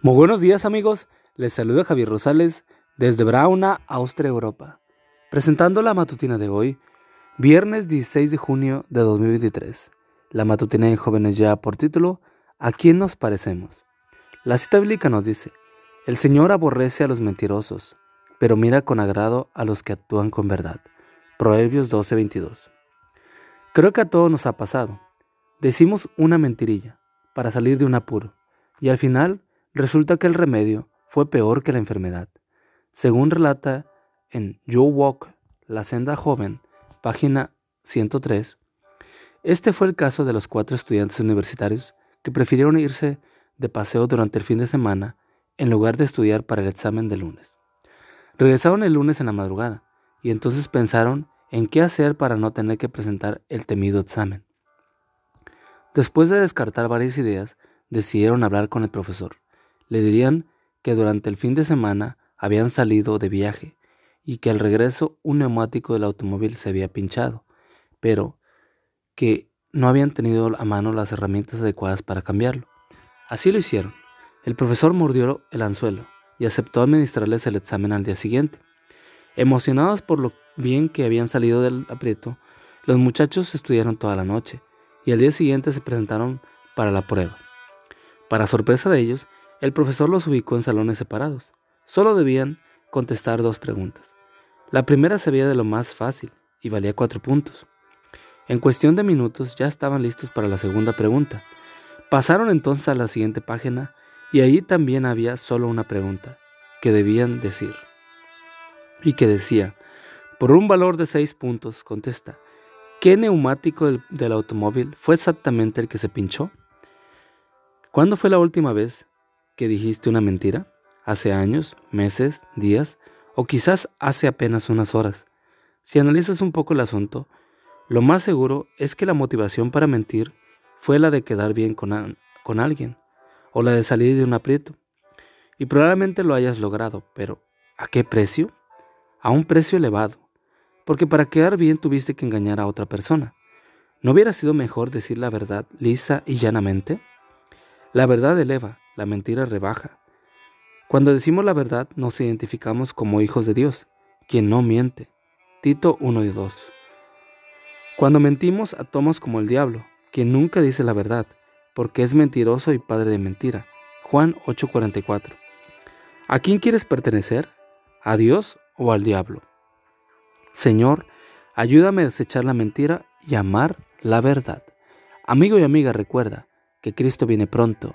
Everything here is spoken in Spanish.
Muy buenos días amigos, les saluda Javier Rosales desde Brauna, Austria, Europa, presentando la matutina de hoy, viernes 16 de junio de 2023. La matutina de jóvenes ya por título, ¿A quién nos parecemos? La cita bíblica nos dice, el Señor aborrece a los mentirosos, pero mira con agrado a los que actúan con verdad. Proverbios 12:22. Creo que a todos nos ha pasado. Decimos una mentirilla para salir de un apuro y al final Resulta que el remedio fue peor que la enfermedad. Según relata en You Walk, La Senda Joven, página 103, este fue el caso de los cuatro estudiantes universitarios que prefirieron irse de paseo durante el fin de semana en lugar de estudiar para el examen de lunes. Regresaron el lunes en la madrugada y entonces pensaron en qué hacer para no tener que presentar el temido examen. Después de descartar varias ideas, decidieron hablar con el profesor le dirían que durante el fin de semana habían salido de viaje y que al regreso un neumático del automóvil se había pinchado, pero que no habían tenido a mano las herramientas adecuadas para cambiarlo. Así lo hicieron. El profesor mordió el anzuelo y aceptó administrarles el examen al día siguiente. Emocionados por lo bien que habían salido del aprieto, los muchachos estudiaron toda la noche y al día siguiente se presentaron para la prueba. Para sorpresa de ellos, el profesor los ubicó en salones separados. Solo debían contestar dos preguntas. La primera se veía de lo más fácil y valía cuatro puntos. En cuestión de minutos ya estaban listos para la segunda pregunta. Pasaron entonces a la siguiente página y ahí también había solo una pregunta que debían decir. Y que decía, por un valor de seis puntos, contesta, ¿qué neumático del, del automóvil fue exactamente el que se pinchó? ¿Cuándo fue la última vez que dijiste una mentira? ¿Hace años, meses, días o quizás hace apenas unas horas? Si analizas un poco el asunto, lo más seguro es que la motivación para mentir fue la de quedar bien con, con alguien o la de salir de un aprieto. Y probablemente lo hayas logrado, pero ¿a qué precio? A un precio elevado, porque para quedar bien tuviste que engañar a otra persona. ¿No hubiera sido mejor decir la verdad lisa y llanamente? La verdad eleva, la mentira rebaja. Cuando decimos la verdad nos identificamos como hijos de Dios, quien no miente. Tito 1 y 2. Cuando mentimos actuamos como el diablo, quien nunca dice la verdad, porque es mentiroso y padre de mentira. Juan 8:44. ¿A quién quieres pertenecer? ¿A Dios o al diablo? Señor, ayúdame a desechar la mentira y amar la verdad. Amigo y amiga, recuerda que Cristo viene pronto